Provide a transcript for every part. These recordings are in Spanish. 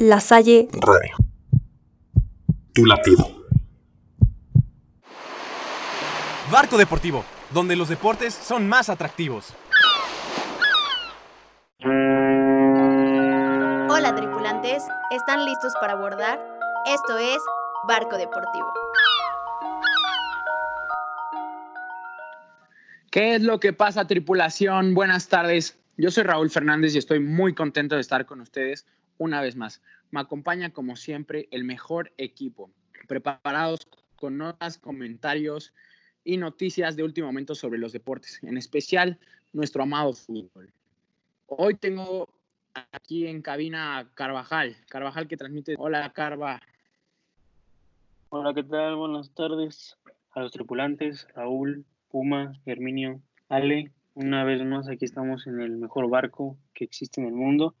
La Salle Radio. Tu latido. Barco Deportivo, donde los deportes son más atractivos. Hola tripulantes, ¿están listos para abordar? Esto es Barco Deportivo. ¿Qué es lo que pasa, tripulación? Buenas tardes. Yo soy Raúl Fernández y estoy muy contento de estar con ustedes una vez más. Me acompaña, como siempre, el mejor equipo, preparados con notas, comentarios y noticias de último momento sobre los deportes, en especial nuestro amado fútbol. Hoy tengo aquí en cabina a Carvajal, Carvajal que transmite. Hola, Carva. Hola, ¿qué tal? Buenas tardes a los tripulantes, Raúl, Puma, Herminio, Ale. Una vez más, aquí estamos en el mejor barco que existe en el mundo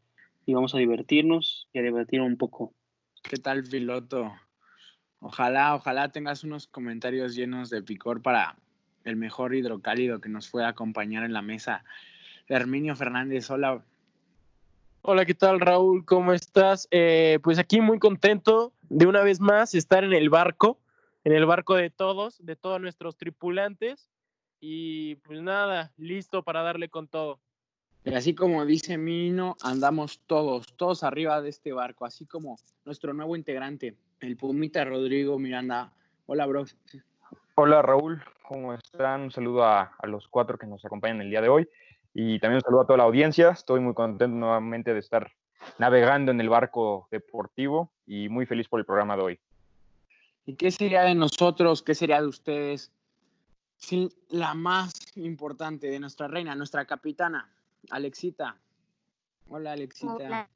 y vamos a divertirnos y a debatir un poco. ¿Qué tal, piloto? Ojalá, ojalá tengas unos comentarios llenos de picor para el mejor hidrocálido que nos pueda acompañar en la mesa. Herminio Fernández, hola. Hola, ¿qué tal, Raúl? ¿Cómo estás? Eh, pues aquí muy contento de una vez más estar en el barco, en el barco de todos, de todos nuestros tripulantes. Y pues nada, listo para darle con todo. Y así como dice Mino, andamos todos, todos arriba de este barco, así como nuestro nuevo integrante, el Pumita Rodrigo Miranda. Hola, bro. Hola, Raúl. ¿Cómo están? Un saludo a, a, los cuatro que nos acompañan el día de hoy. Y también un saludo a toda la audiencia. Estoy muy contento nuevamente de estar navegando en el barco deportivo y muy feliz por el programa de hoy. ¿Y qué sería de nosotros? ¿Qué sería de ustedes? Sin la más importante de nuestra reina, nuestra capitana, Alexita. Hola, Alexita. Hola.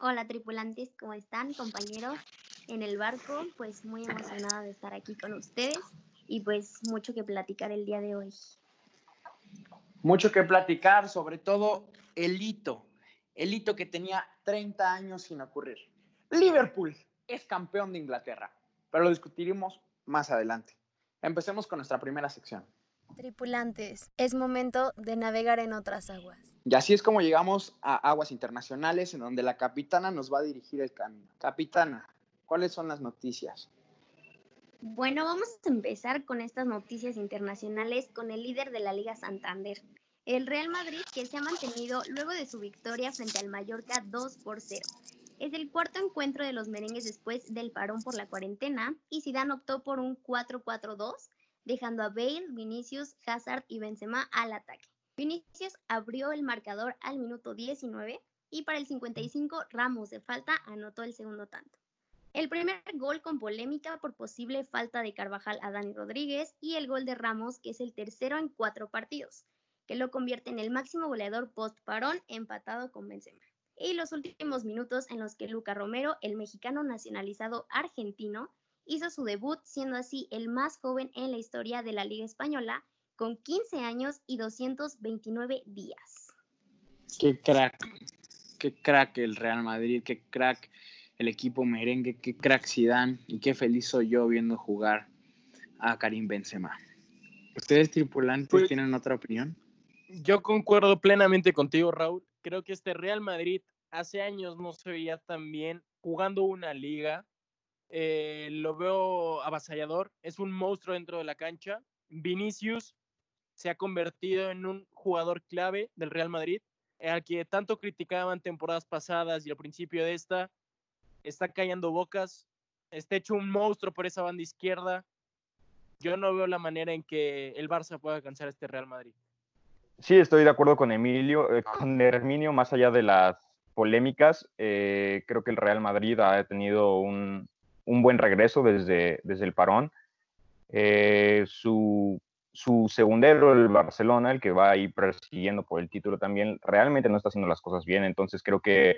Hola, tripulantes, ¿cómo están, compañeros? En el barco, pues muy emocionada de estar aquí con ustedes y pues mucho que platicar el día de hoy. Mucho que platicar, sobre todo el hito, el hito que tenía 30 años sin ocurrir. Liverpool es campeón de Inglaterra, pero lo discutiremos más adelante. Empecemos con nuestra primera sección. Tripulantes, es momento de navegar en otras aguas. Y así es como llegamos a aguas internacionales en donde la capitana nos va a dirigir el camino. Capitana, ¿cuáles son las noticias? Bueno, vamos a empezar con estas noticias internacionales con el líder de la Liga Santander, el Real Madrid, que se ha mantenido luego de su victoria frente al Mallorca 2 por 0. Es el cuarto encuentro de los merengues después del parón por la cuarentena y Zidane optó por un 4-4-2 dejando a Bale, Vinicius, Hazard y Benzema al ataque. Vinicius abrió el marcador al minuto 19 y para el 55 Ramos de falta anotó el segundo tanto. El primer gol con polémica por posible falta de Carvajal a Dani Rodríguez y el gol de Ramos, que es el tercero en cuatro partidos, que lo convierte en el máximo goleador post-parón empatado con Benzema. Y los últimos minutos en los que Luca Romero, el mexicano nacionalizado argentino, hizo su debut siendo así el más joven en la historia de la Liga Española con 15 años y 229 días. Qué crack, qué crack el Real Madrid, qué crack el equipo merengue, qué crack Zidane y qué feliz soy yo viendo jugar a Karim Benzema. ¿Ustedes tripulantes pues, tienen otra opinión? Yo concuerdo plenamente contigo, Raúl. Creo que este Real Madrid hace años no se veía tan bien jugando una liga eh, lo veo avasallador, es un monstruo dentro de la cancha. Vinicius se ha convertido en un jugador clave del Real Madrid, al que tanto criticaban temporadas pasadas y al principio de esta, está callando bocas, está hecho un monstruo por esa banda izquierda. Yo no veo la manera en que el Barça pueda alcanzar este Real Madrid. Sí, estoy de acuerdo con Emilio, eh, con Herminio, más allá de las polémicas, eh, creo que el Real Madrid ha tenido un, un buen regreso desde, desde el parón. Eh, su, su, segundero, el Barcelona, el que va ahí persiguiendo por el título también, realmente no está haciendo las cosas bien. Entonces creo que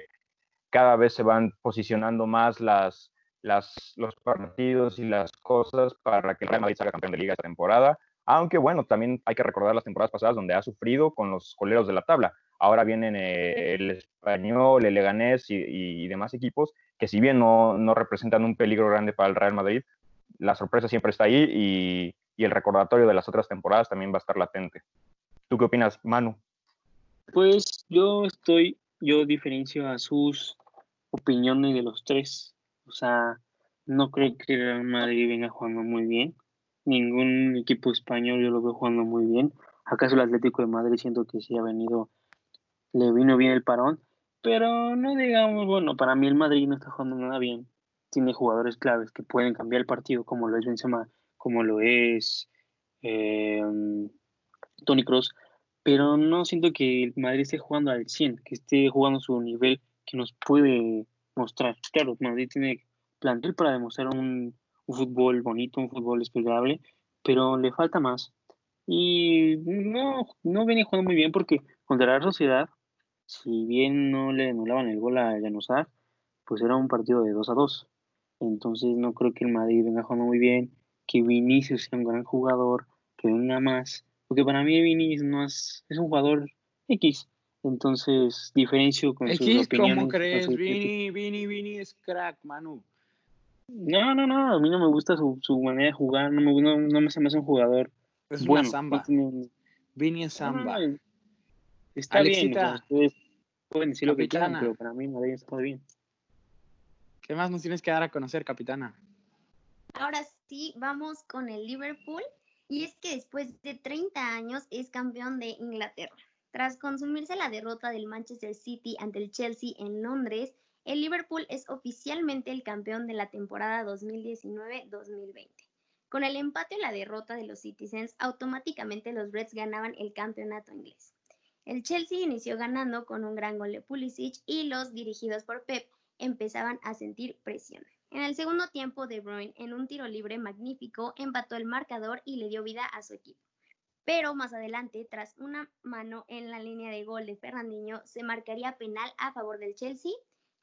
cada vez se van posicionando más las, las, los partidos y las cosas para que el Real Madrid salga campeón de liga esta temporada. Aunque bueno, también hay que recordar las temporadas pasadas donde ha sufrido con los coleros de la tabla. Ahora vienen eh, el español, el Leganés y, y, demás equipos que si bien no, no, representan un peligro grande para el Real Madrid, la sorpresa siempre está ahí y, y, el recordatorio de las otras temporadas también va a estar latente. ¿Tú qué opinas, Manu? Pues yo estoy, yo diferencio a sus opinión de los tres. O sea, no creo que el Real Madrid venga jugando muy bien. Ningún equipo español yo lo veo jugando muy bien. Acaso el Atlético de Madrid siento que sí ha venido, le vino bien el parón, pero no digamos, bueno, para mí el Madrid no está jugando nada bien. Tiene jugadores claves que pueden cambiar el partido, como lo es Benzema, como lo es eh, Tony Cross, pero no siento que el Madrid esté jugando al 100, que esté jugando su nivel que nos puede mostrar. Claro, Madrid tiene plantel para demostrar un, fútbol bonito, un fútbol esperable, pero le falta más. Y no, no venía jugando muy bien porque contra la Sociedad, si bien no le anulaban el gol a Januzaj, pues era un partido de 2 a 2. Entonces no creo que el Madrid venga jugando muy bien, que Vinicius sea un gran jugador, que venga más. Porque para mí Vinicius no es, es un jugador X. Entonces, diferencio con sus opiniones. ¿Cómo crees? Vini, Vini, Vini es crack, Manu. No, no, no, a mí no me gusta su, su manera de jugar, no me, no, no me hace un jugador Es bueno. una samba. Vini es samba. Está bien, Alexita, ustedes pueden decir lo que quieran, pero para mí Madrid está bien. ¿Qué más nos tienes que dar a conocer, capitana? Ahora sí, vamos con el Liverpool. Y es que después de 30 años es campeón de Inglaterra. Tras consumirse la derrota del Manchester City ante el Chelsea en Londres, el Liverpool es oficialmente el campeón de la temporada 2019-2020. Con el empate o la derrota de los Citizens, automáticamente los Reds ganaban el campeonato inglés. El Chelsea inició ganando con un gran gol de Pulisic y los dirigidos por Pep empezaban a sentir presión. En el segundo tiempo, De Bruyne, en un tiro libre magnífico, empató el marcador y le dio vida a su equipo. Pero más adelante, tras una mano en la línea de gol de Fernandinho, se marcaría penal a favor del Chelsea,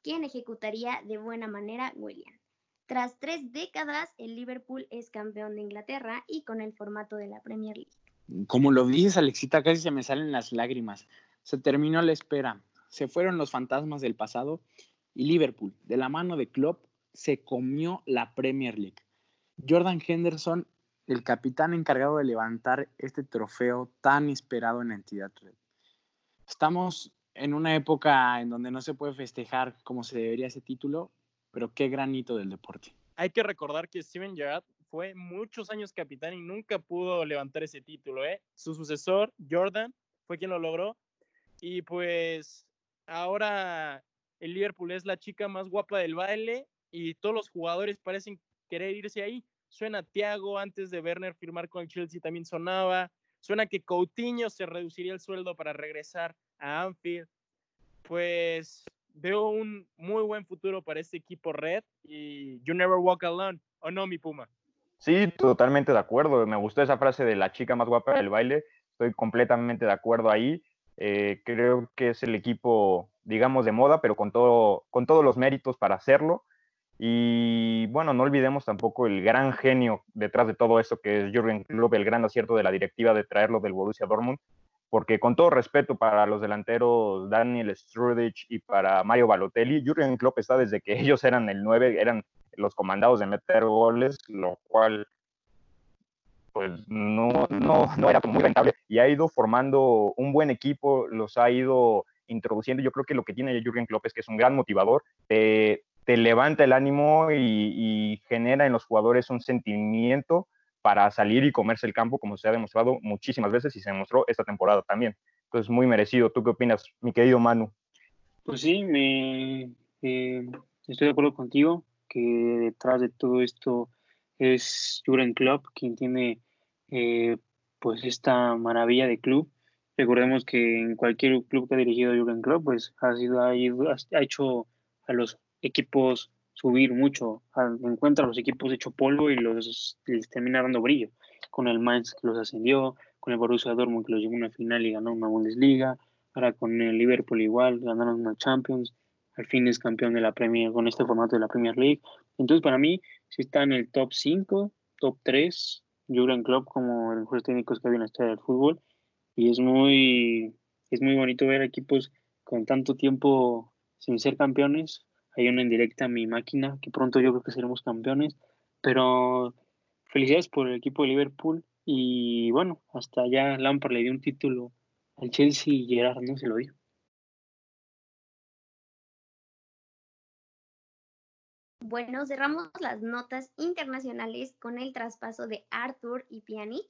quien ejecutaría de buena manera William. Tras tres décadas, el Liverpool es campeón de Inglaterra y con el formato de la Premier League. Como lo dices, Alexita, casi se me salen las lágrimas. Se terminó la espera. Se fueron los fantasmas del pasado y Liverpool, de la mano de Klopp, se comió la Premier League. Jordan Henderson, el capitán encargado de levantar este trofeo tan esperado en la entidad red. Estamos en una época en donde no se puede festejar como se debería ese título, pero qué gran hito del deporte. Hay que recordar que Steven Gerrard fue muchos años capitán y nunca pudo levantar ese título. ¿eh? Su sucesor, Jordan, fue quien lo logró. Y pues ahora el Liverpool es la chica más guapa del baile y todos los jugadores parecen querer irse ahí. Suena Thiago antes de Werner firmar con el Chelsea también sonaba. Suena que Coutinho se reduciría el sueldo para regresar a Anfield. Pues veo un muy buen futuro para este equipo red y you never walk alone, ¿o no, mi Puma? Sí, totalmente de acuerdo. Me gustó esa frase de la chica más guapa del baile. Estoy completamente de acuerdo ahí. Eh, creo que es el equipo, digamos, de moda, pero con, todo, con todos los méritos para hacerlo. Y bueno, no olvidemos tampoco el gran genio detrás de todo eso, que es Jürgen Klopp, el gran acierto de la directiva de traerlo del Borussia Dortmund, porque con todo respeto para los delanteros Daniel Sturridge y para Mario Balotelli, Jürgen Klopp está desde que ellos eran el 9, eran los comandados de meter goles, lo cual pues no, no, no era muy rentable y ha ido formando un buen equipo, los ha ido introduciendo. Yo creo que lo que tiene Jürgen Klopp es que es un gran motivador, te, te levanta el ánimo y, genera en los jugadores un sentimiento para salir y comerse el campo, como se ha demostrado muchísimas veces y se demostró esta temporada también. Entonces, muy merecido. ¿Tú qué opinas, mi querido Manu? Pues sí, me, eh, estoy de acuerdo contigo que detrás de todo esto es Jurgen Klopp quien tiene eh, pues esta maravilla de club. Recordemos que en cualquier club que ha dirigido Jurgen Klopp, pues ha sido ha, hecho a los equipos subir mucho, encuentra a los equipos hecho polvo y los les termina dando brillo. Con el Mainz que los ascendió, con el Borussia Dortmund que los llevó a una final y ganó una Bundesliga, ahora con el Liverpool igual, ganaron una Champions, al fin es campeón de la Premier con este formato de la Premier League. Entonces para mí si está en el top 5, top 3, Jurgen Klopp como el mejor técnico que había en la historia del fútbol. Y es muy es muy bonito ver equipos con tanto tiempo sin ser campeones. Hay una en directa mi máquina, que pronto yo creo que seremos campeones, pero felicidades por el equipo de Liverpool. Y bueno, hasta allá Lampard le dio un título al Chelsea y Gerard no se lo dio. Bueno, cerramos las notas internacionales con el traspaso de Arthur y Pjanic.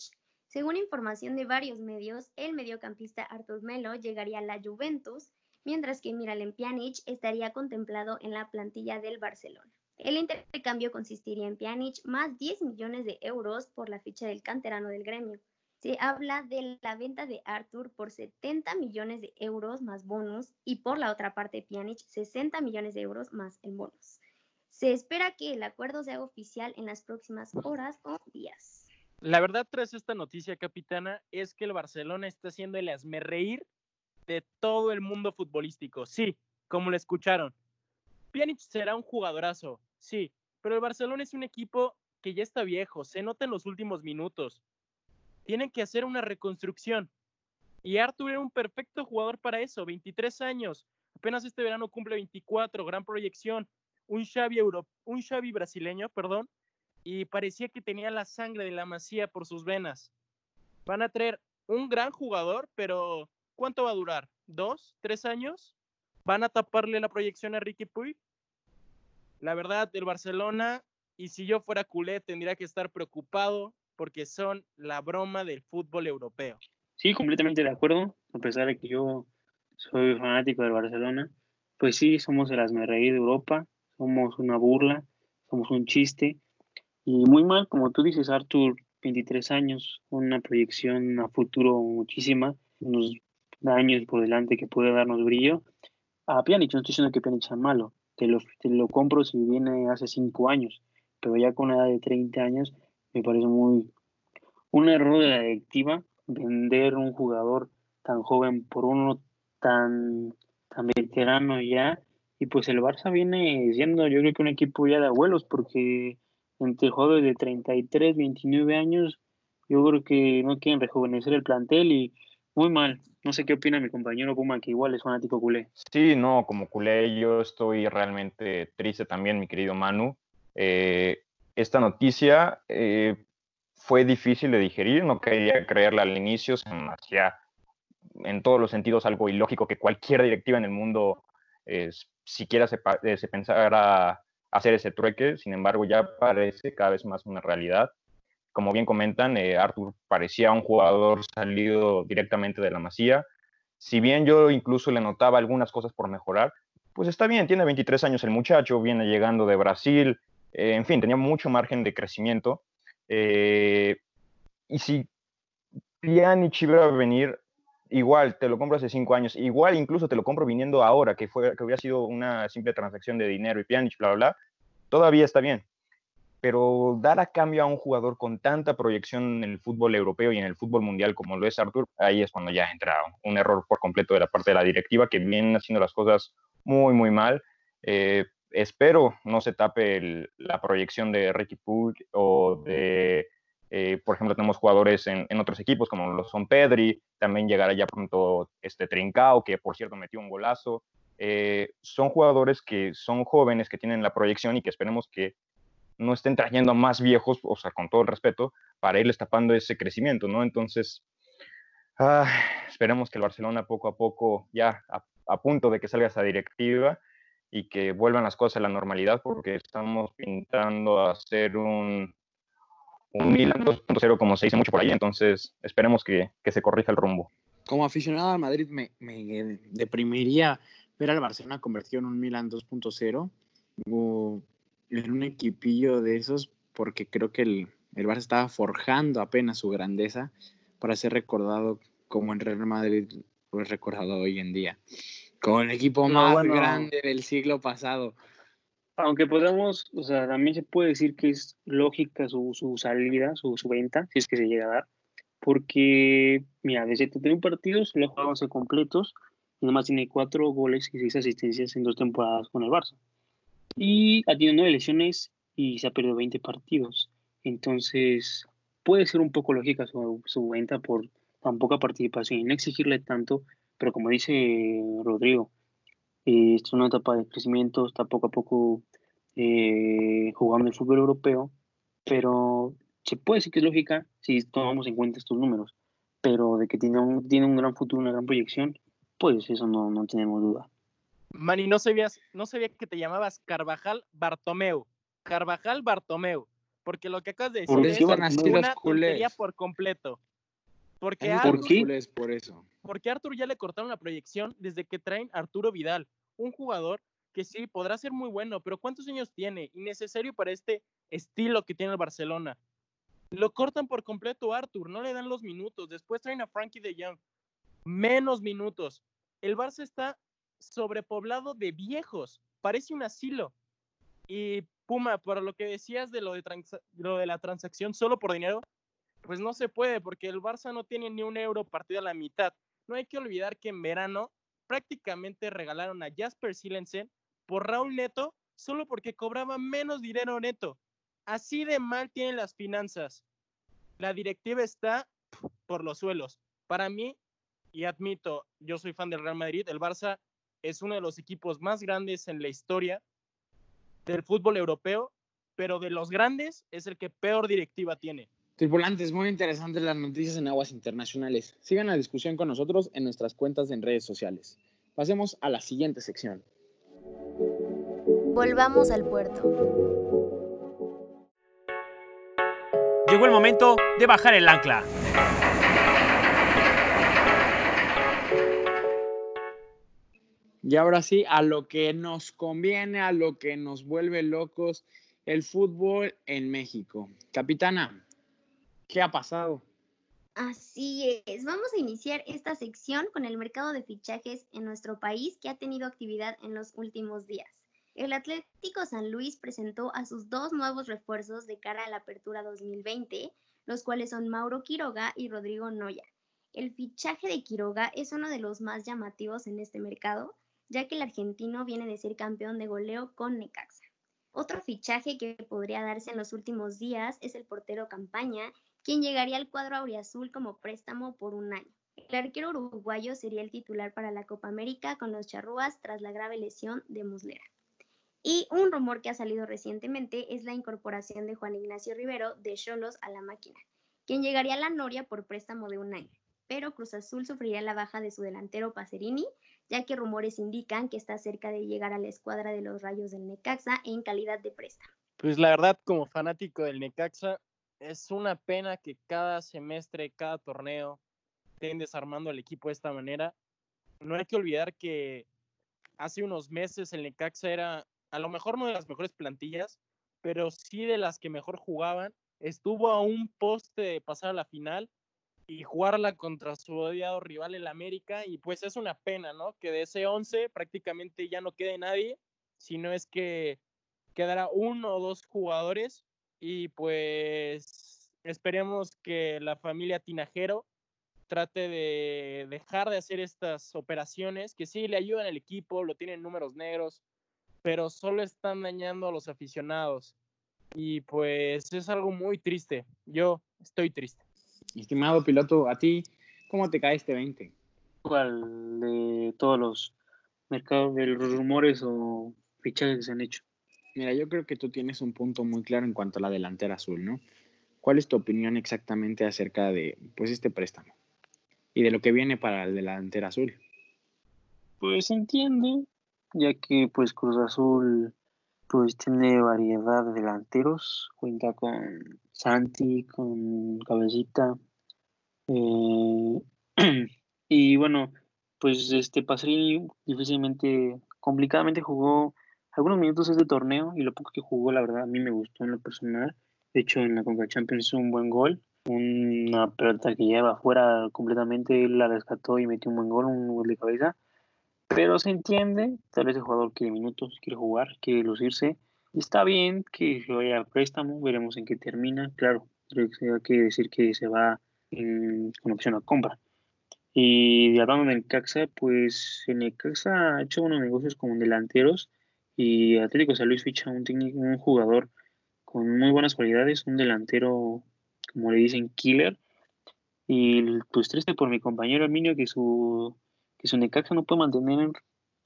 Según información de varios medios, el mediocampista Arthur Melo llegaría a la Juventus, mientras que Miralem Pjanic estaría contemplado en la plantilla del Barcelona. El intercambio consistiría en Pjanic más 10 millones de euros por la ficha del canterano del gremio. Se habla de la venta de Arthur por 70 millones de euros más bonus y por la otra parte Pjanic 60 millones de euros más el bonus. Se espera que el acuerdo sea oficial en las próximas horas o días. La verdad tras esta noticia, capitana, es que el Barcelona está haciendo el reír de todo el mundo futbolístico. Sí, como lo escucharon. Pjanic será un jugadorazo, sí, pero el Barcelona es un equipo que ya está viejo, se nota en los últimos minutos. Tienen que hacer una reconstrucción. Y Arthur era un perfecto jugador para eso, 23 años. Apenas este verano cumple 24, gran proyección un Xavi, un Xavi brasileño, perdón, y parecía que tenía la sangre de la Masía por sus venas. Van a traer un gran jugador, pero ¿cuánto va a durar? ¿Dos? ¿Tres años? ¿Van a taparle la proyección a Ricky Puy? La verdad, el Barcelona, y si yo fuera culé, tendría que estar preocupado porque son la broma del fútbol europeo. Sí, completamente de acuerdo, a pesar de que yo soy fanático del Barcelona. Pues sí, somos el asmerreír de Europa, somos una burla, somos un chiste. Y muy mal, como tú dices, Arthur, 23 años, una proyección a futuro muchísima, unos años por delante que puede darnos brillo. A Pjanic, no estoy diciendo que Pjanic sea malo, te lo, te lo compro si viene hace 5 años, pero ya con una edad de 30 años me parece muy un error de la directiva vender un jugador tan joven por uno tan, tan veterano ya y pues el Barça viene siendo, yo creo que un equipo ya de abuelos, porque entre jugadores de 33, 29 años, yo creo que no quieren rejuvenecer el plantel y muy mal. No sé qué opina mi compañero Puma, que igual es fanático culé. Sí, no, como culé yo estoy realmente triste también, mi querido Manu. Eh, esta noticia eh, fue difícil de digerir, no quería creerla al inicio, se me hacía en todos los sentidos algo ilógico que cualquier directiva en el mundo es, siquiera se, eh, se pensara hacer ese trueque, sin embargo ya parece cada vez más una realidad. Como bien comentan, eh, Arthur parecía un jugador salido directamente de la masía. Si bien yo incluso le notaba algunas cosas por mejorar, pues está bien, tiene 23 años el muchacho, viene llegando de Brasil, eh, en fin, tenía mucho margen de crecimiento. y si Pjanic iba a venir, igual te lo compro hace cinco años, igual incluso te lo compro viniendo ahora, que, fue, que hubiera sido una simple transacción de dinero y Pjanic, bla, bla, bla, todavía está bien. Pero dar a cambio a un jugador con tanta proyección en el fútbol europeo y en el fútbol mundial como lo es Arthur, ahí es cuando ya entra un error por completo de la parte de la directiva que viene haciendo las cosas muy, muy mal. Eh, espero no se tape la proyección de Ricky Puig o de eh, por ejemplo, tenemos jugadores en, otros equipos como lo son Pedri, también llegará ya pronto este Trincao, que por cierto metió un golazo. Eh, son jugadores que son jóvenes, que tienen la proyección y que esperemos que no estén trayendo a más viejos, o sea, con todo el respeto, para irles tapando ese crecimiento, ¿no? Entonces, ah, esperemos que el Barcelona poco a poco, ya a, a punto de que salga esa directiva y que vuelvan las cosas a la normalidad, porque estamos pintando a ser un un Milan 2.0 como se dice mucho por ahí, entonces esperemos que, que se corrija el rumbo. Como aficionado al Madrid me, me, deprimiría ver al Barcelona convertido en un Milan 2.0 o en un equipillo de esos porque creo que el, el Barça estaba forjando apenas su grandeza para ser recordado como el Real Madrid lo es recordado hoy en día, como el equipo más grande del siglo pasado aunque podemos, o sea, también se puede decir que es lógica su, su salida, su, su, venta, si es que se llega a dar, porque, mira, de 71 partidos le ha jugado 11 completos nomás tiene 4 goles y 6 asistencias en dos temporadas con el Barça. Y ha tenido 9 lesiones y se ha perdido 20 partidos. Entonces, puede ser un poco lógica su, su venta por tan poca participación y no exigirle tanto, pero como dice Rodrigo, eh, es una etapa de crecimiento, está poco a poco eh, jugando el fútbol europeo, pero se puede decir que es lógica si tomamos en cuenta estos números, pero de que tiene un, tiene un gran futuro, una gran proyección, pues eso no, no tenemos duda. Manny, no sabías, no sabía que te llamabas Carvajal Bartomeu. Carvajal Bartomeu. Porque lo que acabas de decir Por es los una por completo. Porque Es ¿Por qué? Es por eso. Porque a Arthur ya le cortaron la proyección desde que traen a Arturo Vidal, un jugador que sí podrá ser muy bueno, pero ¿cuántos años tiene? Innecesario para este estilo que tiene el Barcelona. Lo cortan por completo Arthur, no le dan los minutos. Después traen a Frankie de Jong, menos minutos. El Barça está sobrepoblado de viejos, parece un asilo. Y Puma, para lo que decías de lo de, lo de la transacción solo por dinero, pues no se puede, porque el Barça no tiene ni un euro partido a la mitad. No hay que olvidar que en verano prácticamente regalaron a Jasper Silensen por Raúl Neto solo porque cobraba menos dinero neto. Así de mal tienen las finanzas. La directiva está por los suelos. Para mí, y admito, yo soy fan del Real Madrid, el Barça es uno de los equipos más grandes en la historia del fútbol europeo, pero de los grandes es el que peor directiva tiene. Tripulantes, muy interesantes las noticias en aguas internacionales. Sigan la discusión con nosotros en nuestras cuentas en redes sociales. Pasemos a la siguiente sección. Volvamos al puerto. Llegó el momento de bajar el ancla. Y ahora sí, a lo que nos conviene, a lo que nos vuelve locos, el fútbol en México. Capitana, ¿qué ha pasado? Así es, vamos a iniciar esta sección con el mercado de fichajes en nuestro país que ha tenido actividad en los últimos días. El Atlético San Luis presentó a sus dos nuevos refuerzos de cara a la apertura 2020, los cuales son Mauro Quiroga y Rodrigo Noya. El fichaje de Quiroga es uno de los más llamativos en este mercado, ya que el argentino viene de ser campeón de goleo con Necaxa. Otro fichaje que podría darse en los últimos días es el portero Campaña, quien llegaría al cuadro auriazul como préstamo por un año. El arquero uruguayo sería el titular para la Copa América con los charrúas tras la grave lesión de Muslera. Y un rumor que ha salido recientemente es la incorporación de Juan Ignacio Rivero de Cholos a la máquina, quien llegaría a la Noria por préstamo de un año. Pero Cruz Azul sufriría la baja de su delantero Pacerini, ya que rumores indican que está cerca de llegar a la escuadra de los Rayos del Necaxa en calidad de préstamo. Pues la verdad, como fanático del Necaxa, es una pena que cada semestre, cada torneo, estén desarmando al equipo de esta manera. No hay que olvidar que hace unos meses el Necaxa era a lo mejor no de las mejores plantillas, pero sí de las que mejor jugaban. Estuvo a un poste de pasar a la final y jugarla contra su odiado rival el América y pues es una pena, ¿no? Que de ese 11 prácticamente ya no quede nadie, sino es que quedará uno o dos jugadores y pues esperemos que la familia Tinajero trate de dejar de hacer estas operaciones que sí le ayudan al equipo, lo tienen números negros, pero solo están dañando a los aficionados y pues es algo muy triste. Yo estoy triste. Estimado piloto, a ti, ¿cómo te cae este 20? ¿Cuál de todos los mercados de los rumores o fichajes que se han hecho? Mira, yo creo que tú tienes un punto muy claro en cuanto a la delantera azul, ¿no? ¿Cuál es tu opinión exactamente acerca de pues este préstamo y de lo que viene para el delantera azul? Pues se entiende, ya que pues Cruz Azul pues tiene variedad de delanteros, cuenta con Santi, con Cabecita, eh, y bueno, pues este Pacerini difícilmente, complicadamente jugó algunos minutos este torneo y lo poco que jugó, la verdad, a mí me gustó en lo personal. De hecho, en la Conca Champions un buen gol, una pelota que lleva afuera completamente, la rescató y metió un buen gol, un gol de cabeza. Pero se entiende, tal vez el jugador quiere minutos, quiere jugar, quiere lucirse. Está bien que se vaya a préstamo, veremos en qué termina. Claro, creo que hay que decir que se va en, con opción a compra. Y hablando del Caxa, pues en el Caxa ha hecho unos negocios con delanteros y Atlético San Luis ficha un, técnico, un jugador con muy buenas cualidades, un delantero, como le dicen, killer. Y pues triste por mi compañero Arminio que su, que su Necaxa no puede mantener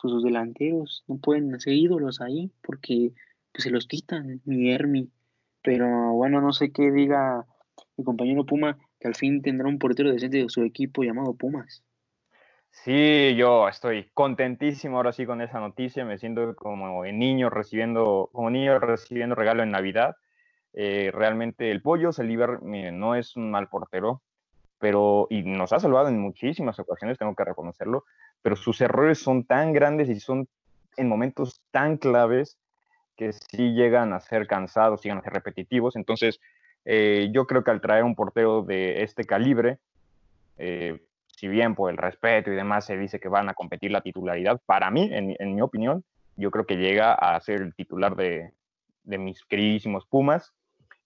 pues, sus delanteros, no pueden ser ídolos ahí porque pues, se los quitan, mi Hermi. Pero bueno, no sé qué diga mi compañero Puma, que al fin tendrá un portero decente de su equipo llamado Pumas. Sí, yo estoy contentísimo ahora sí con esa noticia. Me siento como niño recibiendo, como niño recibiendo regalo en Navidad. Eh, realmente el pollo Saliver, no es un mal portero, pero y nos ha salvado en muchísimas ocasiones, tengo que reconocerlo. Pero sus errores son tan grandes y son en momentos tan claves que sí llegan a ser cansados, llegan a ser repetitivos. Entonces, eh, yo creo que al traer un portero de este calibre, eh, si bien por el respeto y demás se dice que van a competir la titularidad, para mí, en, mi opinión, yo creo que llega a ser el titular de, mis queridísimos Pumas.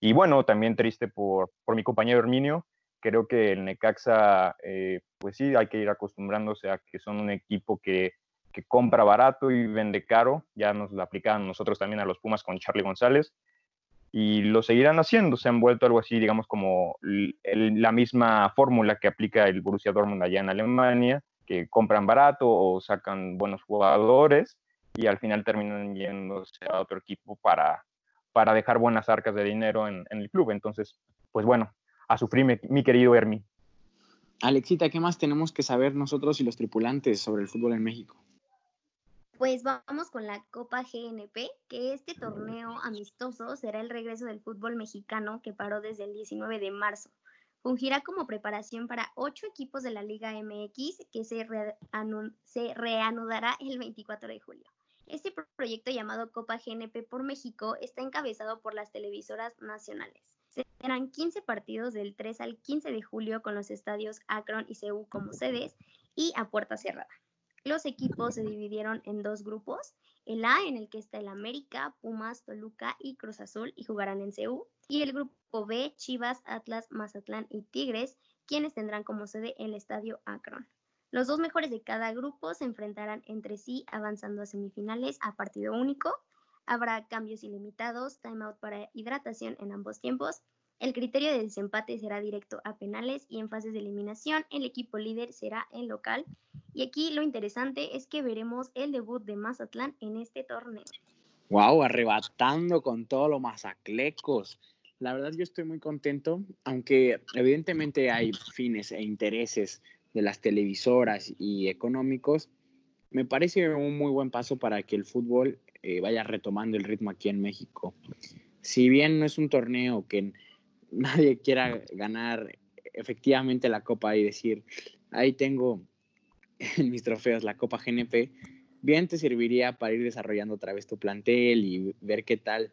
Y bueno, también triste por, mi compañero Herminio. Creo que el Necaxa, eh, pues sí, hay que ir acostumbrándose a que son un equipo que, que compra barato y vende caro. Ya nos lo aplicaban nosotros también a los Pumas con Charlie González y lo seguirán haciendo. Se han vuelto algo así, digamos, como la misma fórmula que aplica el Borussia Dortmund allá en Alemania, que compran barato o sacan buenos jugadores y al final terminan yéndose a otro equipo para, para dejar buenas arcas de dinero en, el club. Entonces, pues bueno, a sufrir mi querido Hermi. Alexita, ¿qué más tenemos que saber nosotros y los tripulantes sobre el fútbol en México? Pues vamos con la Copa GNP, que este torneo amistoso será el regreso del fútbol mexicano que paró desde el 19 de marzo. Fungirá como preparación para ocho equipos de la Liga MX que se, reanudará el 24 de julio. Este proyecto llamado Copa GNP por México está encabezado por las televisoras nacionales. Serán 15 partidos del 3 al 15 de julio con los estadios Akron y CEU como sedes y a puerta cerrada. Los equipos se dividieron en dos grupos, el A en el que está el América, Pumas, Toluca y Cruz Azul y jugarán en CEU, y el grupo B, Chivas, Atlas, Mazatlán y Tigres, quienes tendrán como sede el estadio Akron. Los dos mejores de cada grupo se enfrentarán entre sí avanzando a semifinales a partido único. Habrá cambios ilimitados, timeout para hidratación en ambos tiempos. El criterio de desempate será directo a penales y en fases de eliminación el equipo líder será el local y aquí lo interesante es que veremos el debut de Mazatlán en este torneo. Wow, arrebatando con todo lo mazaclecos. La verdad yo estoy muy contento, aunque evidentemente hay fines e intereses de las televisoras y económicos, me parece un muy buen paso para que el fútbol eh, vaya retomando el ritmo aquí en México. Si bien no es un torneo que nadie quiera ganar efectivamente la copa y decir, ahí tengo en mis trofeos la Copa GNP, bien te serviría para ir desarrollando otra vez tu plantel y ver qué tal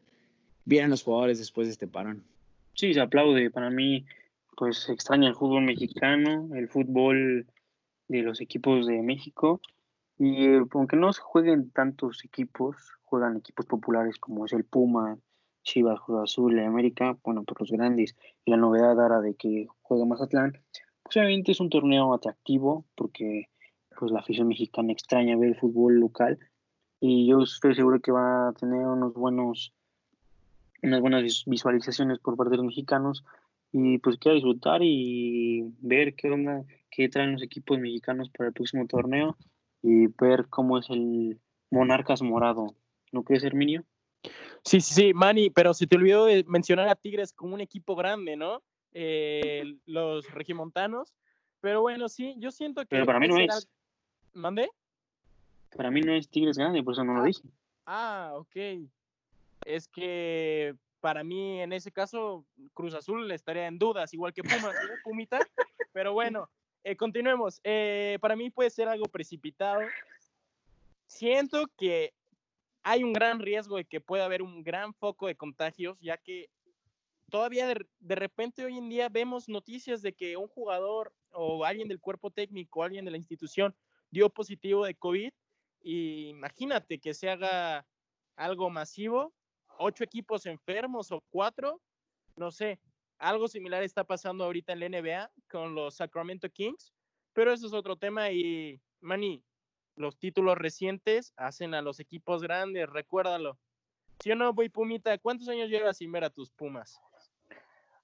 vienen los jugadores después de este parón. Sí, se aplaude. Para mí, pues extraña el fútbol mexicano, el fútbol de los equipos de México. Y eh, aunque no se jueguen tantos equipos, juegan equipos populares como es el Puma, Chivas, Cruz Azul, América, bueno, por los grandes. Y la novedad ahora de que juega Mazatlán, pues obviamente es un torneo atractivo porque pues la afición mexicana extraña ver el fútbol local y yo estoy seguro que va a tener unos buenos unas buenas visualizaciones por parte de los mexicanos y pues quiero disfrutar y ver qué onda, qué traen los equipos mexicanos para el próximo torneo y ver cómo es el Monarcas Morado. ¿No crees, Herminio? Sí, sí, sí, Manny, pero se te olvidó de mencionar a Tigres como un equipo grande, ¿no? Eh, los regimontanos. Pero bueno, sí, yo siento que... Pero para mí no es. ¿Mande? Para mí no es Tigres grande, por eso no lo dije. Ah, ok. Es que para mí en ese caso Cruz Azul estaría en dudas, igual que Pumas, Pumita. Pero bueno, eh, continuemos. Eh, para mí puede ser algo precipitado. Siento que hay un gran riesgo de que pueda haber un gran foco de contagios, ya que todavía de, repente hoy en día vemos noticias de que un jugador o alguien del cuerpo técnico, alguien de la institución dio positivo de COVID y imagínate que se haga algo masivo, ocho equipos enfermos o cuatro, no sé, algo similar está pasando ahorita en la NBA con los Sacramento Kings, pero eso es otro tema y, Manny, los títulos recientes hacen a los equipos grandes, recuérdalo. Si o no, voy Pumita, ¿cuántos años llevas sin ver a tus Pumas?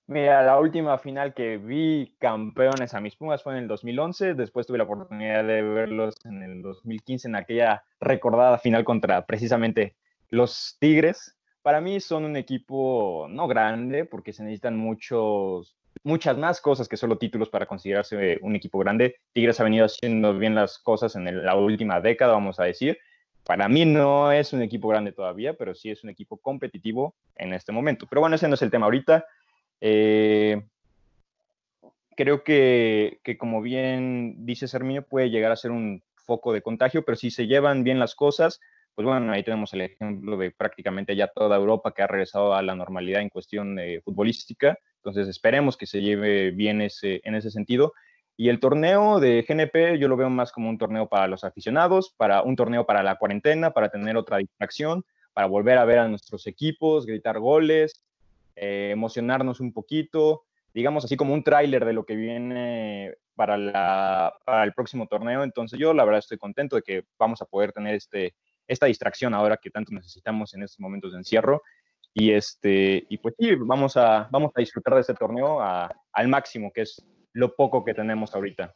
Mira, la última final que vi campeones a mis Pumas fue en el 2011, después tuve la oportunidad de verlos en el 2015 en aquella recordada final contra precisamente los Tigres. Para mí son un equipo no grande porque se necesitan muchos muchas más cosas que solo títulos para considerarse un equipo grande. Tigres ha venido haciendo bien las cosas en la última década, vamos a decir. Para mí no es un equipo grande todavía, pero sí es un equipo competitivo en este momento. Pero bueno, ese no es el tema ahorita. Eh, creo que, como bien dice Serminio, puede llegar a ser un foco de contagio, pero si se llevan bien las cosas, pues bueno, ahí tenemos el ejemplo de prácticamente ya toda Europa que ha regresado a la normalidad en cuestión de futbolística. Entonces esperemos que se lleve bien ese, en ese sentido. Y el torneo de GNP yo lo veo más como un torneo para los aficionados, para un torneo para la cuarentena, para tener otra distracción, para volver a ver a nuestros equipos, gritar goles, eh, emocionarnos un poquito, digamos así como un tráiler de lo que viene para, la, para el próximo torneo. Entonces yo la verdad estoy contento de que vamos a poder tener este, esta distracción ahora que tanto necesitamos en estos momentos de encierro. Y, este, y pues sí, vamos a, vamos a disfrutar de este torneo al máximo, que es lo poco que tenemos ahorita.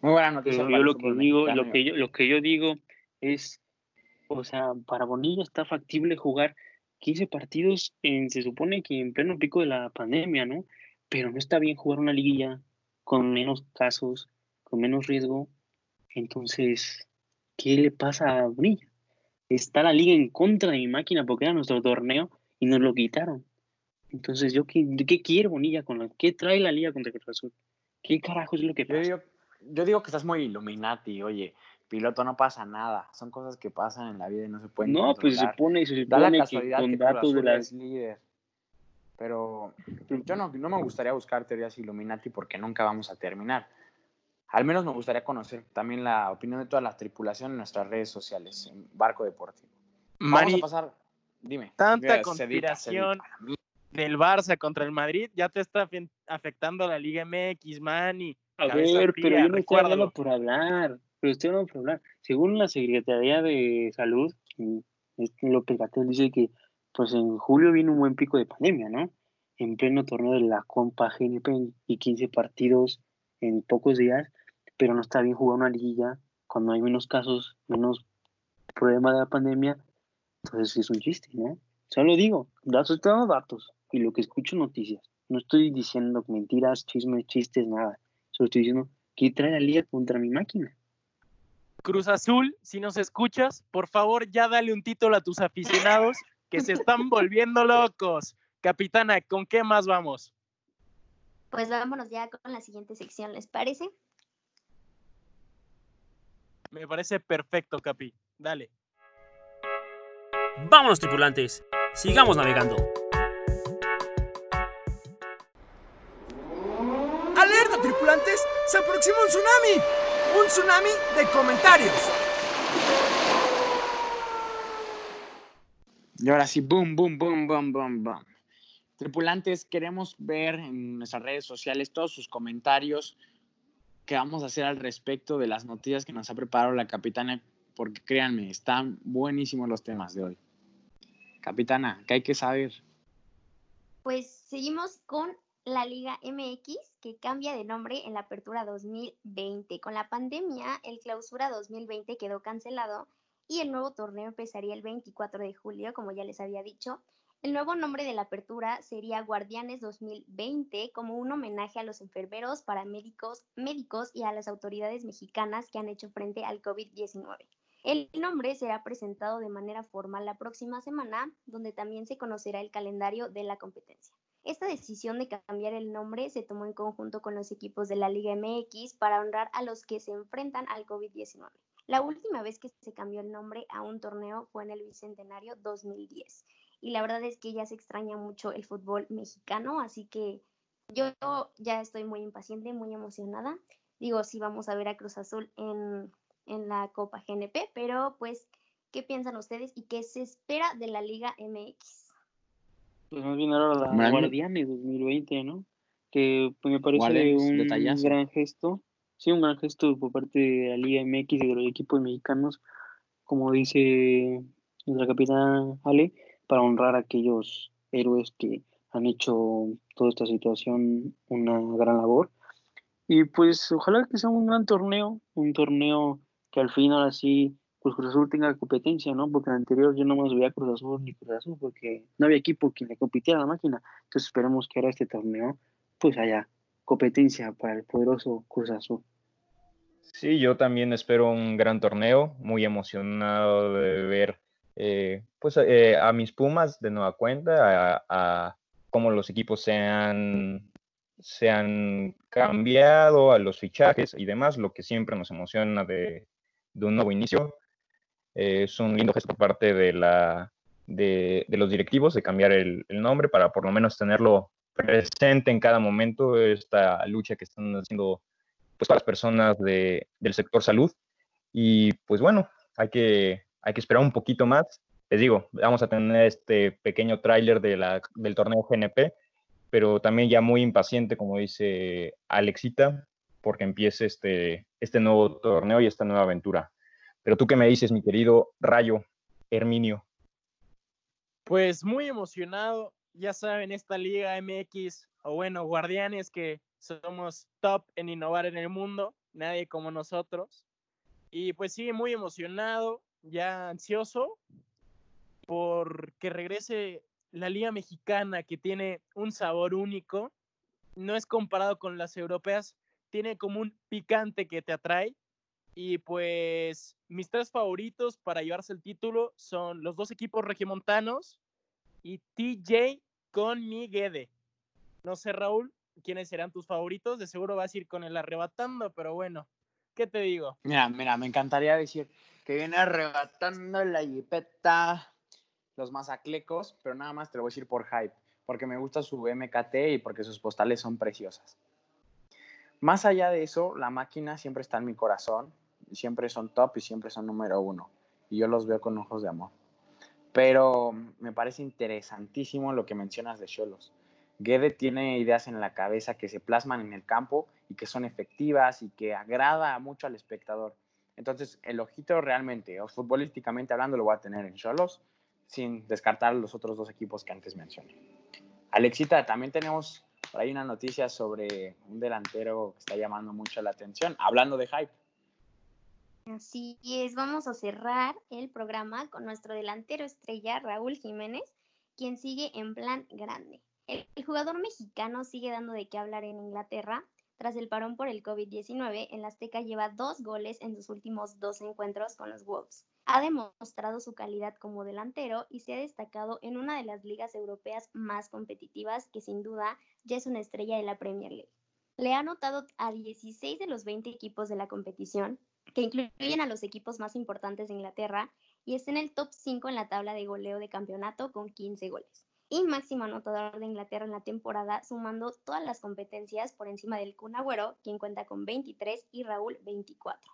Muy buena noticia. Yo lo que, digo, lo, que yo, lo que yo digo es, o sea, para Bonilla está factible jugar 15 partidos en, se supone que en pleno pico de la pandemia, ¿no? Pero no está bien jugar una liguilla con menos casos, con menos riesgo. Entonces, ¿qué le pasa a Bonilla? Está la liga en contra de mi máquina porque era nuestro torneo y nos lo quitaron. Entonces, ¿yo qué, qué quiere Bonilla con la, qué trae la liga contra Cruz Azul? ¿Qué carajo es lo que pasa? Yo digo, yo digo que estás muy Illuminati, oye, piloto no pasa nada, son cosas que pasan en la vida y no se pueden No, pues se supone, se supone la casualidad que con datos de las líder. Pero yo no, no me gustaría buscar teorías Illuminati porque nunca vamos a terminar. Al menos me gustaría conocer también la opinión de toda la tripulación en nuestras redes sociales, en Barco Deportivo. Vamos a pasar, dime. Tanta conspiración del Barça contra el Madrid ya te está afectando la Liga MX, man. a ver, pero yo no estoy hablando por hablar. Pero estoy hablando por hablar. Según la Secretaría de Salud, López Gatel dice que pues en julio viene un buen pico de pandemia, ¿no? En pleno torneo de la Compa GNP y 15 partidos en pocos días pero no está bien jugar una liguilla cuando hay menos casos, menos problemas de la pandemia, entonces es un chiste, ¿no? Solo digo, datos, tengo datos y lo que escucho noticias. No estoy diciendo mentiras, chismes, chistes, nada. Solo estoy diciendo que trae la liga contra mi máquina. Cruz Azul, si nos escuchas, por favor ya dale un título a tus aficionados que se están volviendo locos. Capitana, ¿con qué más vamos? Pues vámonos ya con la siguiente sección, ¿les parece? Me parece perfecto, Capi. Dale. Vámonos, tripulantes. Sigamos navegando. ¡Alerta, tripulantes! ¡Se aproxima un tsunami! ¡Un tsunami de comentarios! Y ahora sí, boom, boom, boom, boom, boom, boom. Tripulantes, queremos ver en nuestras redes sociales todos sus comentarios que vamos a hacer al respecto de las noticias que nos ha preparado la capitana, porque créanme, están buenísimos los temas de hoy. Capitana, ¿qué hay que saber? Pues seguimos con la Liga MX, que cambia de nombre en la apertura 2020. Con la pandemia, el clausura 2020 quedó cancelado y el nuevo torneo empezaría el 24 de julio, como ya les había dicho, el nuevo nombre de la apertura sería Guardianes 2020 como un homenaje a los enfermeros, paramédicos, médicos y a las autoridades mexicanas que han hecho frente al COVID-19. El nombre será presentado de manera formal la próxima semana, donde también se conocerá el calendario de la competencia. Esta decisión de cambiar el nombre se tomó en conjunto con los equipos de la Liga MX para honrar a los que se enfrentan al COVID-19. La última vez que se cambió el nombre a un torneo fue en el Bicentenario 2010 y la verdad es que ya se extraña mucho el fútbol mexicano, así que yo ya estoy muy impaciente, muy emocionada. Digo, sí vamos a ver a Cruz Azul en, la Copa GNP, pero pues, ¿qué piensan ustedes y qué se espera de la Liga MX? Pues más bien ahora la Guardianes 2020, ¿no? Que pues, me parece un gran gesto. Sí, un gran gesto por parte de la Liga MX y de los equipos mexicanos, como dice nuestra capitana Ale, para honrar a aquellos héroes que han hecho toda esta situación una gran labor. Y pues ojalá que sea un gran torneo, un torneo que al fin ahora sí pues Cruz Azul tenga competencia, ¿no? Porque en el anterior yo no más veía Cruz Azul ni Cruz Azul porque no había equipo que le compitiera a la máquina. Entonces esperemos que ahora este torneo pues haya competencia para el poderoso Cruz Azul. Sí, yo también espero un gran torneo, muy emocionado de ver eh, pues, eh, a mis Pumas de nueva cuenta, a, cómo los equipos se han, se han cambiado, a los fichajes y demás, lo que siempre nos emociona de, un nuevo inicio. Eh, es un lindo gesto por parte de, la, de, de los directivos de cambiar el, nombre para por lo menos tenerlo presente en cada momento, esta lucha que están haciendo pues, las personas de, del sector salud. Y pues bueno, hay que, hay que esperar un poquito más les digo, vamos a tener este pequeño tráiler de del torneo GNP, pero también ya muy impaciente, como dice Alexita, porque empiece este, este nuevo torneo y esta nueva aventura. Pero tú qué me dices, mi querido Rayo Herminio. Pues muy emocionado, ya saben, esta Liga MX, o bueno, Guardianes, que somos top en innovar en el mundo, nadie como nosotros. Y pues sí, muy emocionado, ya ansioso por que regrese la Liga Mexicana, que tiene un sabor único, no es comparado con las europeas, tiene como un picante que te atrae. Y pues mis tres favoritos para llevarse el título son los dos equipos regimontanos y TJ con Miguede. No sé, Raúl, quiénes serán tus favoritos. De seguro vas a ir con el arrebatando, pero bueno, ¿qué te digo? Mira, mira, me encantaría decir que viene arrebatando la jipeta los mazaclecos, pero nada más te lo voy a decir por hype, porque me gusta su MKT y porque sus postales son preciosas. Más allá de eso, la máquina siempre está en mi corazón, siempre son top y siempre son número uno, y yo los veo con ojos de amor. Pero me parece interesantísimo lo que mencionas de Cholos. Guede tiene ideas en la cabeza que se plasman en el campo y que son efectivas y que agrada mucho al espectador. Entonces, el ojito realmente, o futbolísticamente hablando, lo voy a tener en Cholos sin descartar los otros dos equipos que antes mencioné. Alexita, también tenemos por ahí una noticia sobre un delantero que está llamando mucho la atención, hablando de hype. Así es, vamos a cerrar el programa con nuestro delantero estrella Raúl Jiménez, quien sigue en plan grande. El, el jugador mexicano sigue dando de qué hablar en Inglaterra. Tras el parón por el COVID-19, el Azteca lleva dos goles en sus últimos dos encuentros con los Wolves. Ha demostrado su calidad como delantero y se ha destacado en una de las ligas europeas más competitivas que sin duda ya es una estrella de la Premier League. Le ha anotado a 16 de los 20 equipos de la competición, que incluyen a los equipos más importantes de Inglaterra, y está en el top 5 en la tabla de goleo de campeonato con 15 goles. Y máximo anotador de Inglaterra en la temporada, sumando todas las competencias por encima del Kun Agüero, quien cuenta con 23 y Raúl 24.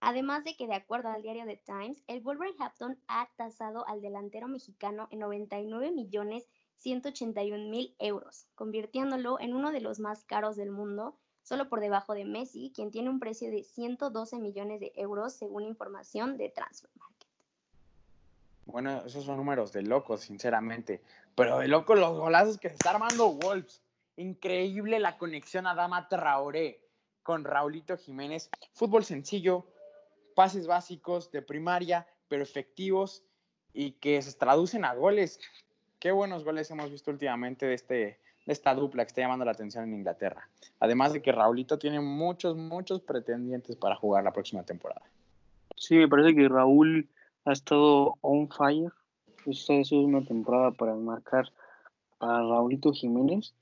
Además de que, de acuerdo al diario The Times, el Wolverhampton ha tasado al delantero mexicano en 99 millones 181 mil euros, convirtiéndolo en uno de los más caros del mundo, solo por debajo de Messi, quien tiene un precio de 112 millones de euros según información de Transfer Market. Bueno, esos son números de locos, sinceramente. Pero de locos los golazos que se está armando Wolves. Increíble la conexión a Dama Traoré con Raulito Jiménez. Fútbol sencillo, pases básicos de primaria, pero efectivos y que se traducen a goles. Qué buenos goles hemos visto últimamente de, este, de esta dupla que está llamando la atención en Inglaterra. Además de que Raulito tiene muchos, muchos pretendientes para jugar la próxima temporada. Sí, me parece que Raúl ha estado on fire. Esta es una temporada para marcar a Raulito Jiménez.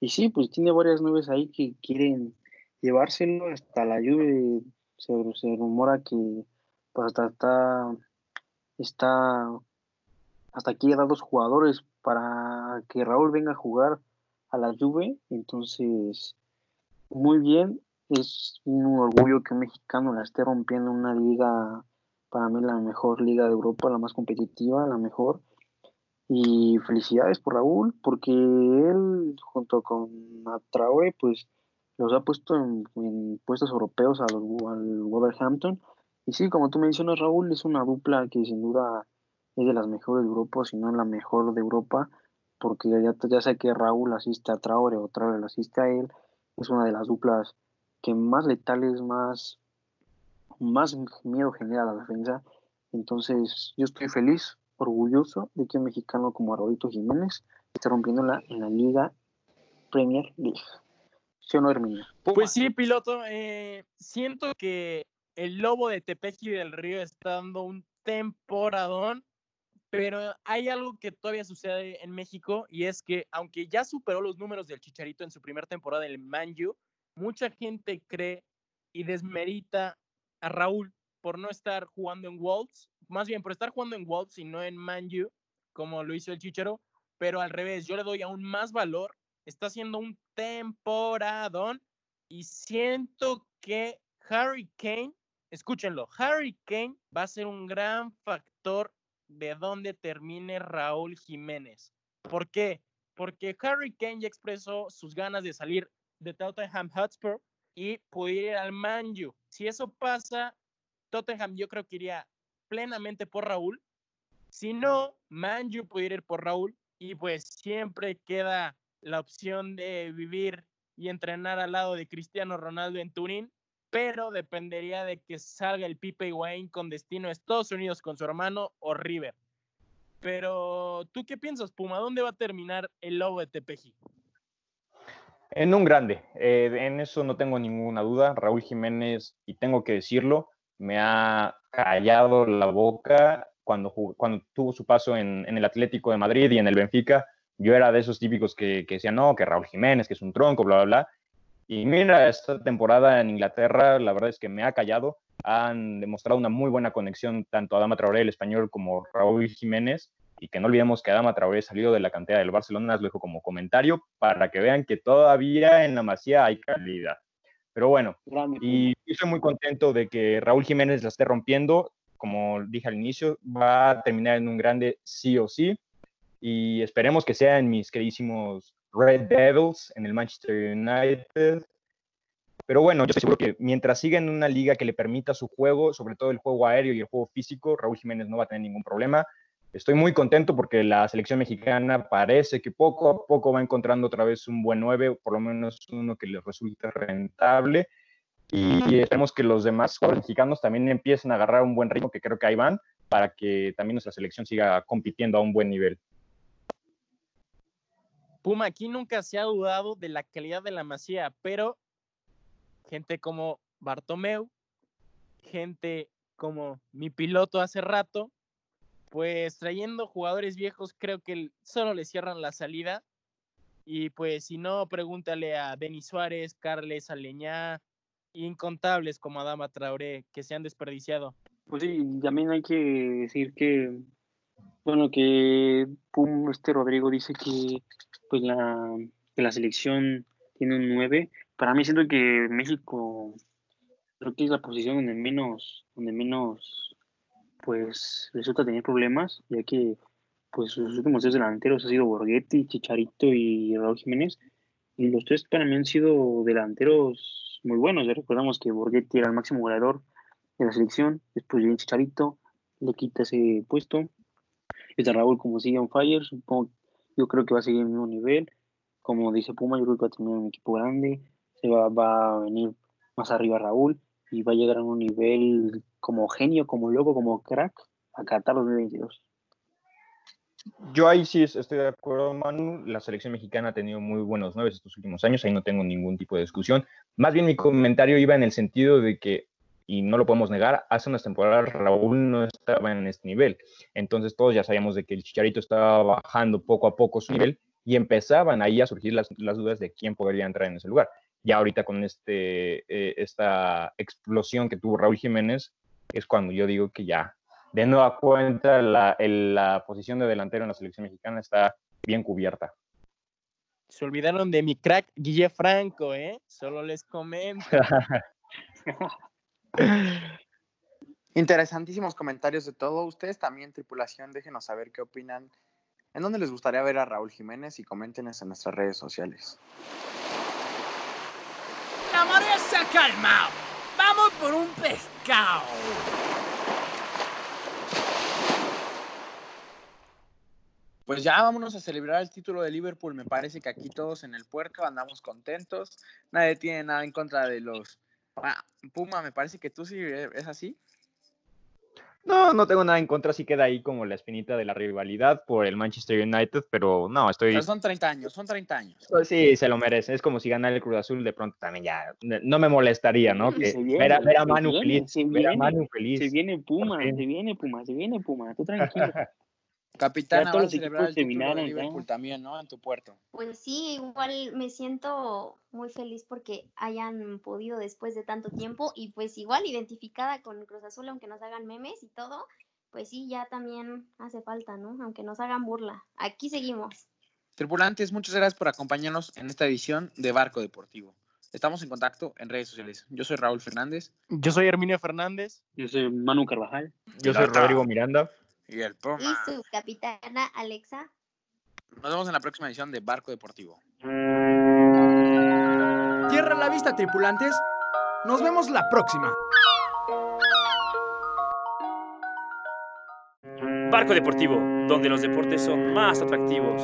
Y sí, pues tiene varias nubes ahí que quieren llevárselo hasta la lluvia. Se, rumora que pues hasta está, está hasta aquí dado dos jugadores para que Raúl venga a jugar a la Juve. Entonces, muy bien. Es un orgullo que un mexicano la esté rompiendo una liga, para mí la mejor liga de Europa, la más competitiva, la mejor. Y felicidades por Raúl, porque él junto con Traore, pues los ha puesto en, puestos europeos a al Wolverhampton. Y sí, como tú mencionas, Raúl, es una dupla que sin duda es de las mejores de Europa, si no la mejor de Europa, porque ya, ya sé que Raúl asiste a Traore o Traore asiste a él. Es una de las duplas que más letales, más, más miedo genera la defensa. Entonces, yo estoy feliz, orgulloso de que un mexicano como Arroito Jiménez esté rompiéndola en la Liga Premier League. ¿Sí o no, Herminio? Pues sí, piloto. eh, siento que el lobo de Tepeji del Río está dando un temporadón, pero hay algo que todavía sucede en México y es que aunque ya superó los números del Chicharito en su primera temporada en el Manju, mucha gente cree y desmerita a Raúl por no estar jugando en Wolves, más bien por estar jugando en Wolves y no en Manju, como lo hizo el Chicharo, pero al revés, yo le doy aún más valor, está haciendo un temporadón y siento que Harry Kane, escúchenlo, Harry Kane va a ser un gran factor de dónde termine Raúl Jiménez. ¿Por qué? Porque Harry Kane ya expresó sus ganas de salir de Tottenham Hotspur y poder ir al Manju. Si eso pasa, Tottenham yo creo que iría plenamente por Raúl. Si no, Manju pudiera ir por Raúl y pues siempre queda la opción de vivir y entrenar al lado de Cristiano Ronaldo en Turín, pero dependería de que salga el Pipe Wayne con destino a Estados Unidos con su hermano o River. Pero, ¿tú qué piensas, Puma? ¿Dónde va a terminar el lobo de Tepeji? En un grande, eh, en eso no tengo ninguna duda. Raúl Jiménez, y tengo que decirlo, me ha callado la boca cuando, tuvo su paso en, en el Atlético de Madrid y en el Benfica. Yo era de esos típicos que, que decían, no, que Raúl Jiménez, que es un tronco, bla, bla, bla. Y mira, esta temporada en Inglaterra, la verdad es que me ha callado. Han demostrado una muy buena conexión tanto Adama Traoré, el español, como Raúl Jiménez. Y que no olvidemos que Adama Traoré salió de la cantera del Barcelona, os lo dejo como comentario, para que vean que todavía en la Masía hay calidad. Pero bueno, y estoy muy contento de que Raúl Jiménez la esté rompiendo. Como dije al inicio, va a terminar en un grande sí o sí. Y esperemos que sea en mis queridísimos Red Devils, en el Manchester United. Pero bueno, yo estoy seguro que mientras siga en una liga que le permita su juego, sobre todo el juego aéreo y el juego físico, Raúl Jiménez no va a tener ningún problema. Estoy muy contento porque la selección mexicana parece que poco a poco va encontrando otra vez un buen 9, por lo menos uno que les resulte rentable. Y esperemos que los demás jugadores mexicanos también empiecen a agarrar un buen ritmo, que creo que ahí van, para que también nuestra selección siga compitiendo a un buen nivel. Puma, aquí nunca se ha dudado de la calidad de la Masía, pero gente como Bartomeu, gente como mi piloto hace rato, pues trayendo jugadores viejos creo que solo le cierran la salida. Y pues si no, pregúntale a Denis Suárez, Carles Aleñá, incontables como Adama Traoré, que se han desperdiciado. Pues sí, también hay que decir que, bueno, que Pum, este Rodrigo dice que pues la, la selección tiene un 9. Para mí siento que México creo que es la posición donde menos, donde menos pues resulta tener problemas, ya que pues sus últimos tres delanteros ha sido Borghetti, Chicharito y Raúl Jiménez. Y los tres para mí han sido delanteros muy buenos. Ya recordamos que Borghetti era el máximo goleador de la selección, después viene Chicharito, le quita ese puesto. Está Raúl como sigue on fire, supongo, yo creo que va a seguir el mismo nivel. Como dice Puma, yo creo que va a tener un equipo grande, se va, va a venir más arriba Raúl y va a llegar a un nivel como genio, como loco, como crack a Qatar 2022. Yo ahí sí estoy de acuerdo, Manu. La selección mexicana ha tenido muy buenos nueve estos últimos años, ahí no tengo ningún tipo de discusión. Más bien mi comentario iba en el sentido de que, y no lo podemos negar, hace unas temporadas Raúl no estaba en este nivel. Entonces todos ya sabíamos de que el Chicharito estaba bajando poco a poco su nivel y empezaban ahí a surgir las, las dudas de quién podría entrar en ese lugar. Ya ahorita con este, eh, esta explosión que tuvo Raúl Jiménez, es cuando yo digo que ya de nueva cuenta la, el- la posición de delantero en la selección mexicana está bien cubierta. Se olvidaron de mi crack Guille Franco, ¿eh? Solo les comento. Interesantísimos comentarios de todo. Ustedes también, tripulación, déjenos saber qué opinan. ¿En dónde les gustaría ver a Raúl Jiménez? Y coméntenos en nuestras redes sociales. La marea se ha calmado. Vamos por un pescado. Pues ya vámonos a celebrar el título de Liverpool. Me parece que aquí todos en el puerto andamos contentos. Nadie tiene nada en contra de los... Ah, Puma, me parece que tú sí es así. No, no tengo nada en contra, sí queda ahí como la espinita de la rivalidad por el Manchester United, pero no, estoy... Pero son 30 años, son 30 años. Pues sí, se lo merece. Es como si ganara el Cruz Azul, de pronto también ya no me molestaría, ¿no? Sí, Que se viene, ver, a, ver a se Manu viene, feliz, se ver a viene, Manu feliz. Se viene Puma, se viene Puma, se viene Puma, tú tranquilo. Capitana, a celebrar el título de. Liverpool también, ¿no? En tu puerto. Pues sí, igual me siento muy feliz porque hayan podido después de tanto tiempo y pues igual identificada con Cruz Azul, aunque nos hagan memes y todo, pues sí, ya también hace falta, ¿no? Aunque nos hagan burla. Aquí seguimos. Tripulantes, muchas gracias por acompañarnos en esta edición de Barco Deportivo. Estamos en contacto en redes sociales. Yo soy Raúl Fernández Yo soy Herminio Fernández. Yo soy Manu Carvajal. Yo soy Rodrigo Miranda. Y el Y su capitana Alexa. Nos vemos en la próxima edición de Barco Deportivo. Tierra la vista, tripulantes. Nos vemos la próxima. Barco Deportivo, donde los deportes son más atractivos.